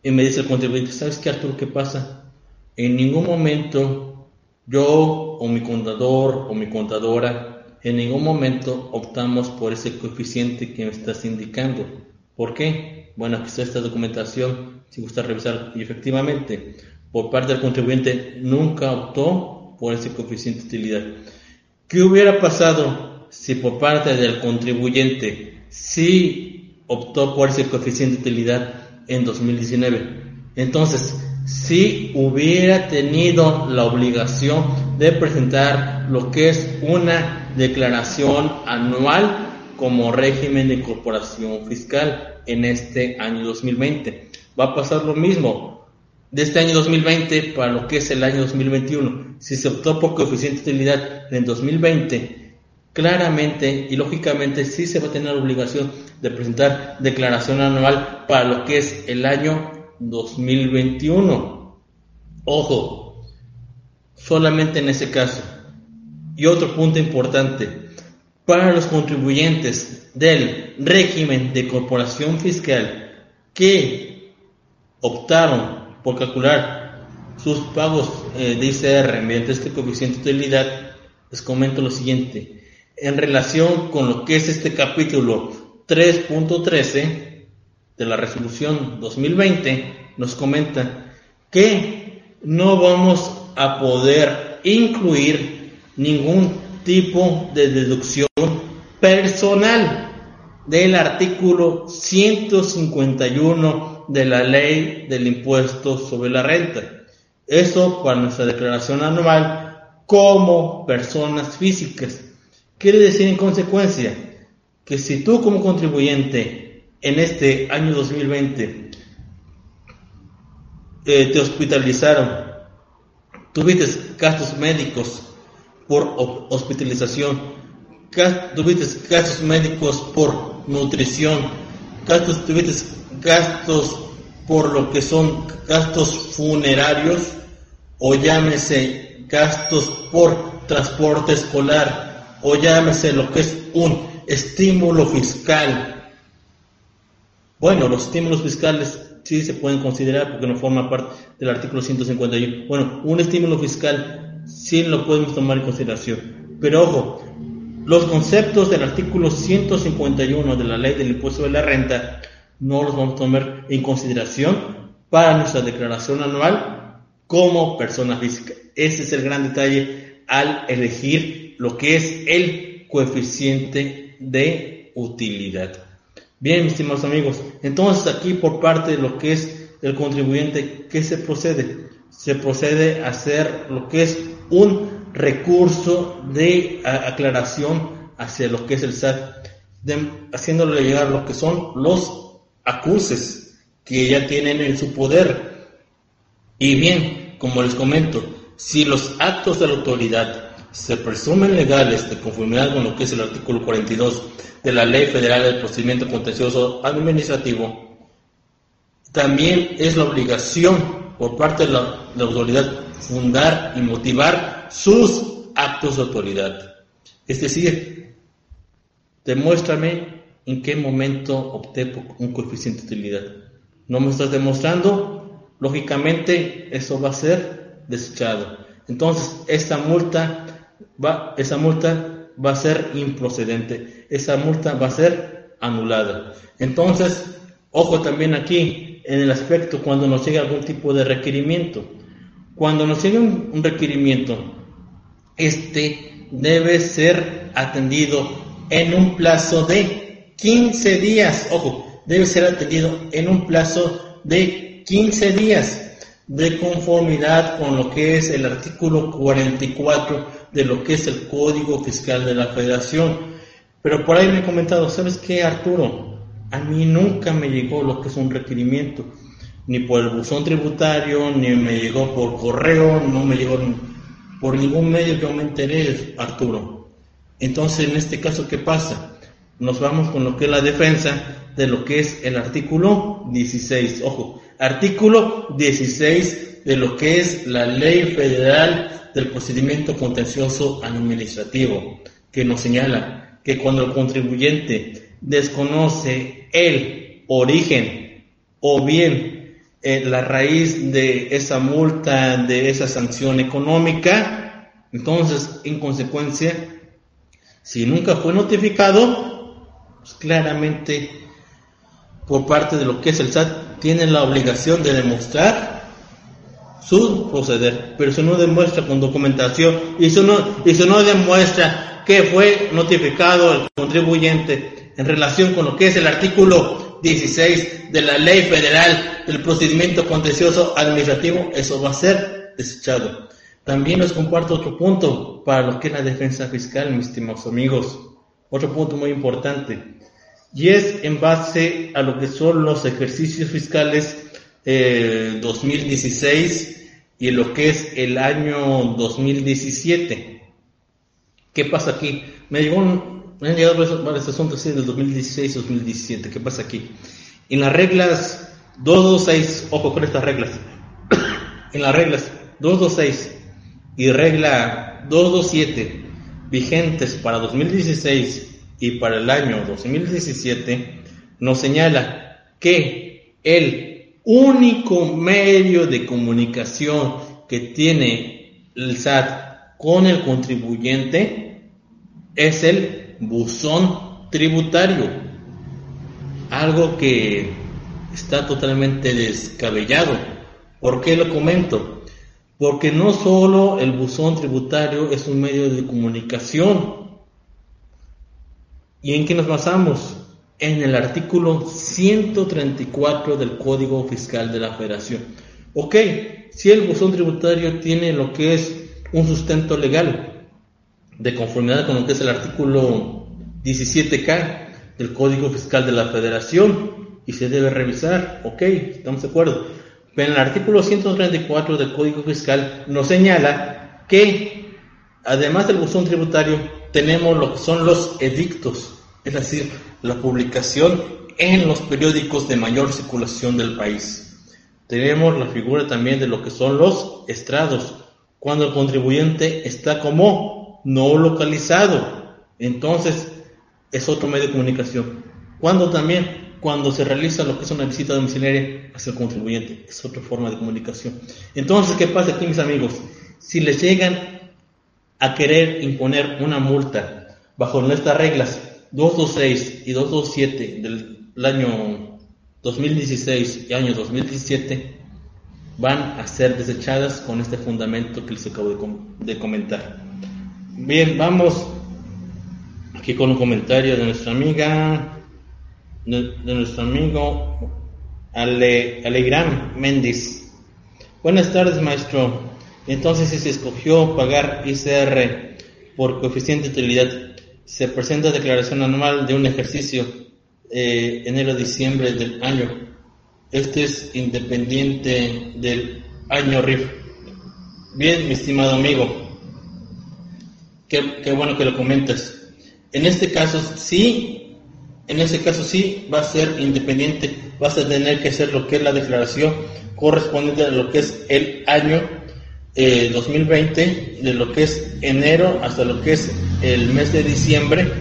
Y me dice el contribuyente, ¿sabes qué Arturo? ¿Qué pasa? En ningún momento yo o mi contador o mi contadora en ningún momento optamos por ese coeficiente que me estás indicando. ¿Por qué? Bueno, aquí está esta documentación, si gusta revisar. Y efectivamente, por parte del contribuyente nunca optó por ese coeficiente de utilidad. ¿Qué hubiera pasado si por parte del contribuyente sí optó por ese coeficiente de utilidad en 2019? Entonces, si hubiera tenido la obligación de presentar lo que es una declaración anual como régimen de incorporación fiscal en este año 2020. Va a pasar lo mismo de este año 2020 para lo que es el año 2021. Si se optó por coeficiente de utilidad en 2020, claramente y lógicamente sí se va a tener la obligación de presentar declaración anual para lo que es el año 2021. Ojo, solamente en ese caso. Y otro punto importante, para los contribuyentes del régimen de corporación fiscal que optaron por calcular sus pagos eh, de ICR mediante este coeficiente de utilidad, les comento lo siguiente. En relación con lo que es este capítulo 3.13 de la resolución 2020, nos comenta que no vamos a poder incluir ningún tipo de deducción personal del artículo 151 de la ley del impuesto sobre la renta. Eso para nuestra declaración anual como personas físicas. Quiere decir en consecuencia que si tú como contribuyente en este año 2020 eh, te hospitalizaron, tuviste gastos médicos por hospitalización, tuviste gastos médicos por nutrición, tuviste gastos por lo que son gastos funerarios o llámese gastos por transporte escolar o llámese lo que es un estímulo fiscal. Bueno, los estímulos fiscales sí se pueden considerar porque no forma parte del artículo 151. Bueno, un estímulo fiscal sí lo podemos tomar en consideración. Pero ojo, los conceptos del artículo 151 de la ley del impuesto de la renta no los vamos a tomar en consideración para nuestra declaración anual como persona física. Ese es el gran detalle al elegir lo que es el coeficiente de utilidad. Bien, mis estimados amigos, entonces aquí por parte de lo que es el contribuyente, ¿qué se procede? Se procede a hacer lo que es un recurso de aclaración hacia lo que es el SAT, haciéndole llegar lo que son los acuses que ya tienen en su poder. Y bien, como les comento, si los actos de la autoridad se presumen legales de conformidad con lo que es el artículo 42 de la Ley Federal del Procedimiento Contencioso Administrativo, también es la obligación por parte de la, autoridad fundar y motivar sus actos de autoridad. Es decir, demuéstrame en qué momento opté por un coeficiente de utilidad. No me estás demostrando, lógicamente eso va a ser desechado. Entonces, esa multa va, esa multa va a ser improcedente, esa multa va a ser anulada. Entonces, ojo también aquí en el aspecto cuando nos llega algún tipo de requerimiento. Cuando nos llega un requerimiento este debe ser atendido en un plazo de 15 días. Ojo, debe ser atendido en un plazo de 15 días de conformidad con lo que es el artículo 44 de lo que es el Código Fiscal de la Federación. Pero por ahí me he comentado, ¿sabes qué, Arturo? A mí nunca me llegó lo que es un requerimiento, ni por el buzón tributario, ni me llegó por correo, no me llegó por ningún medio que yo me enteré, Arturo. Entonces, en este caso, ¿qué pasa? Nos vamos con lo que es la defensa de lo que es el artículo 16. Ojo, artículo 16 de lo que es la Ley Federal del Procedimiento Contencioso Administrativo, que nos señala que cuando el contribuyente desconoce el origen o bien eh, la raíz de esa multa, de esa sanción económica. Entonces, en consecuencia, si nunca fue notificado, pues claramente por parte de lo que es el SAT, tiene la obligación de demostrar su proceder, pero si no demuestra con documentación y si no, si no demuestra que fue notificado el contribuyente en relación con lo que es el artículo 16 de la Ley Federal del Procedimiento Contencioso Administrativo, eso va a ser desechado. También les comparto otro punto para lo que es la defensa fiscal, mis estimados amigos. Otro punto muy importante. Y es en base a lo que son los ejercicios fiscales 2016 eh, y lo que es el año 2017. ¿Qué pasa aquí? Me llegó me han llegado varios asuntos del 2016-2017. ¿Qué pasa aquí? En las reglas 226, ojo con estas reglas. en las reglas 226 y regla 227 vigentes para 2016 y para el año 2017 nos señala que el único medio de comunicación que tiene el SAT con el contribuyente es el buzón tributario. Algo que está totalmente descabellado. ¿Por qué lo comento? Porque no solo el buzón tributario es un medio de comunicación. ¿Y en qué nos basamos? En el artículo 134 del Código Fiscal de la Federación. Ok, si el buzón tributario tiene lo que es un sustento legal, de conformidad con lo que es el artículo 17K del Código Fiscal de la Federación, y se debe revisar, ok, estamos de acuerdo. Pero en el artículo 134 del Código Fiscal nos señala que, además del buzón tributario, tenemos lo que son los edictos, es decir, la publicación en los periódicos de mayor circulación del país. Tenemos la figura también de lo que son los estrados, cuando el contribuyente está como no localizado. Entonces, es otro medio de comunicación. Cuando también, cuando se realiza lo que es una visita domiciliaria hacia el contribuyente, es otra forma de comunicación. Entonces, ¿qué pasa aquí, mis amigos? Si les llegan a querer imponer una multa bajo nuestras reglas 226 y 227 del año 2016 y año 2017 van a ser desechadas con este fundamento que les acabo de, comentar. Bien, vamos aquí con un comentario de nuestra amiga, de, nuestro amigo Ale, Alegran Méndez. Buenas tardes, maestro. Entonces, si se escogió pagar ICR por coeficiente de utilidad, se presenta declaración anual de un ejercicio eh, enero-diciembre del año. Este es independiente del año RIF. Bien, mi estimado amigo, qué, qué bueno que lo comentas. En este caso sí, en este caso sí va a ser independiente, vas a tener que hacer lo que es la declaración correspondiente a lo que es el año 2020, eh, de lo que es enero hasta lo que es el mes de diciembre.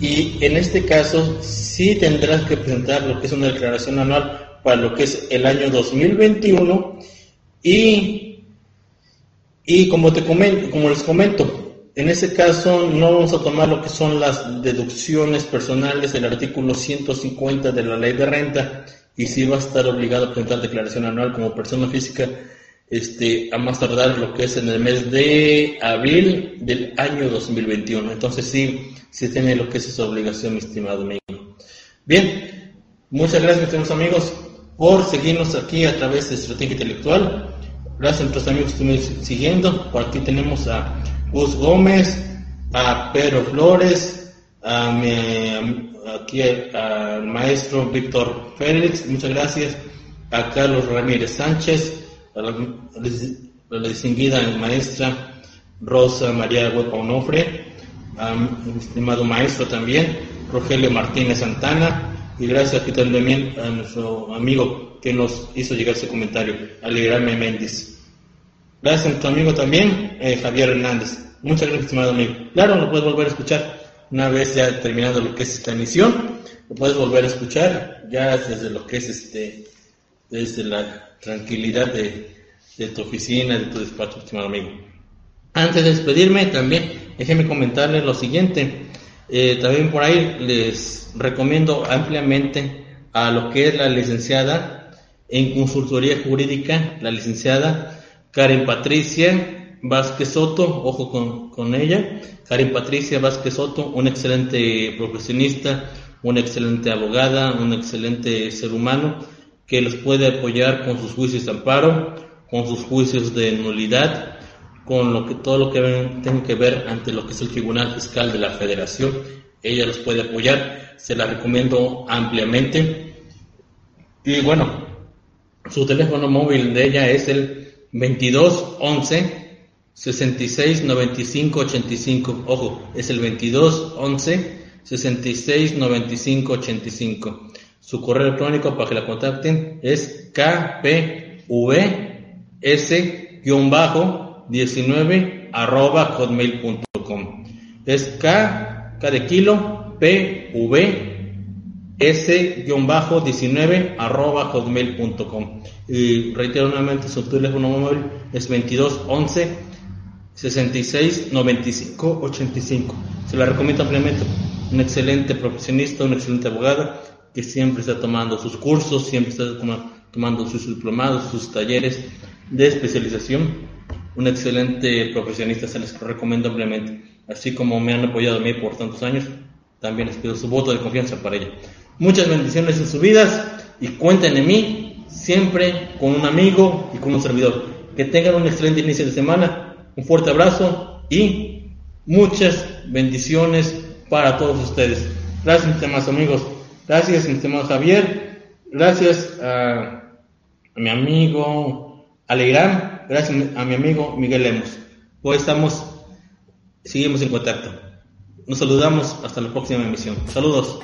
Y en este caso sí tendrás que presentar lo que es una declaración anual para lo que es el año 2021 y, y como, te comento, como les comento, en ese caso no vamos a tomar lo que son las deducciones personales del artículo 150 de la ley de renta y sí va a estar obligado a presentar declaración anual como persona física este, a más tardar lo que es en el mes de abril del año 2021. Entonces sí, sí tiene lo que es esa obligación, mi estimado amigo. Bien, muchas gracias, mis amigos, por seguirnos aquí a través de Estrategia Intelectual. Gracias a nuestros amigos que estuvieron siguiendo. Por aquí tenemos a Gus Gómez, a Pedro Flores, a mi, aquí al maestro Víctor Félix, muchas gracias, a Carlos Ramírez Sánchez, a la, distinguida maestra Rosa María Huepa Onofre, a mi estimado maestro también, Rogelio Martínez Santana, y gracias aquí también a nuestro amigo que nos hizo llegar ese comentario, Alegrarme Méndez. Gracias a nuestro amigo también, eh, Javier Hernández. Muchas gracias, estimado amigo. Claro, lo puedes volver a escuchar una vez ya terminado lo que es esta emisión. Lo puedes volver a escuchar ya desde lo que es este, desde la tranquilidad de, tu oficina, de tu despacho, estimado amigo. Antes de despedirme, también déjenme comentarles lo siguiente. Eh, también por ahí les recomiendo ampliamente a lo que es la licenciada en consultoría jurídica, la licenciada Karen Patricia Vázquez Soto, ojo con, con ella, Karen Patricia Vázquez Soto, una excelente profesionista, una excelente abogada, un excelente ser humano que los puede apoyar con sus juicios de amparo, con sus juicios de nulidad, con lo que todo lo que tenga que ver ante lo que es el Tribunal Fiscal de la Federación. Ella los puede apoyar, se la recomiendo ampliamente. Y bueno, su teléfono móvil de ella es el 2211 66 95 85. Ojo, es el 2211 66 95 85. Su correo electrónico para que la contacten es kpvs-19 arroba hotmail.com. Es K, K de kilo, P, V, s-19 arroba hotmail.com. Y reitero nuevamente, su teléfono móvil es 2211 66 95 85. Se la recomiendo ampliamente. Un excelente profesionista, un excelente abogado que siempre está tomando sus cursos, siempre está tomando sus diplomados, sus talleres de especialización. Un excelente profesionista, se les recomiendo ampliamente. Así como me han apoyado a mí por tantos años, también les pido su voto de confianza para ella. Muchas bendiciones en sus vidas y cuenten en mí siempre con un amigo y con un servidor. Que tengan un excelente inicio de semana, un fuerte abrazo y muchas bendiciones para todos ustedes. Gracias, estimados amigos. Gracias, mi estimado Javier. Gracias a, mi amigo Alegrán. Gracias a mi amigo Miguel Lemos. Hoy estamos, seguimos en contacto. Nos saludamos hasta la próxima emisión. Saludos.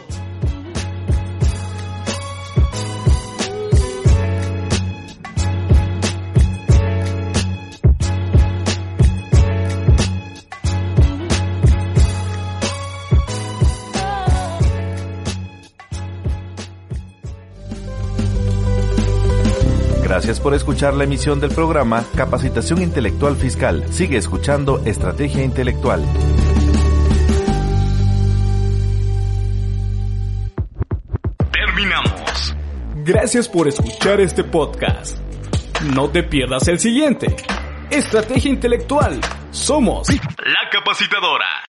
Por escuchar la emisión del programa Capacitación Intelectual Fiscal. Sigue escuchando Estrategia Intelectual. Terminamos. Gracias por escuchar este podcast. No te pierdas el siguiente. Estrategia Intelectual. Somos la capacitadora.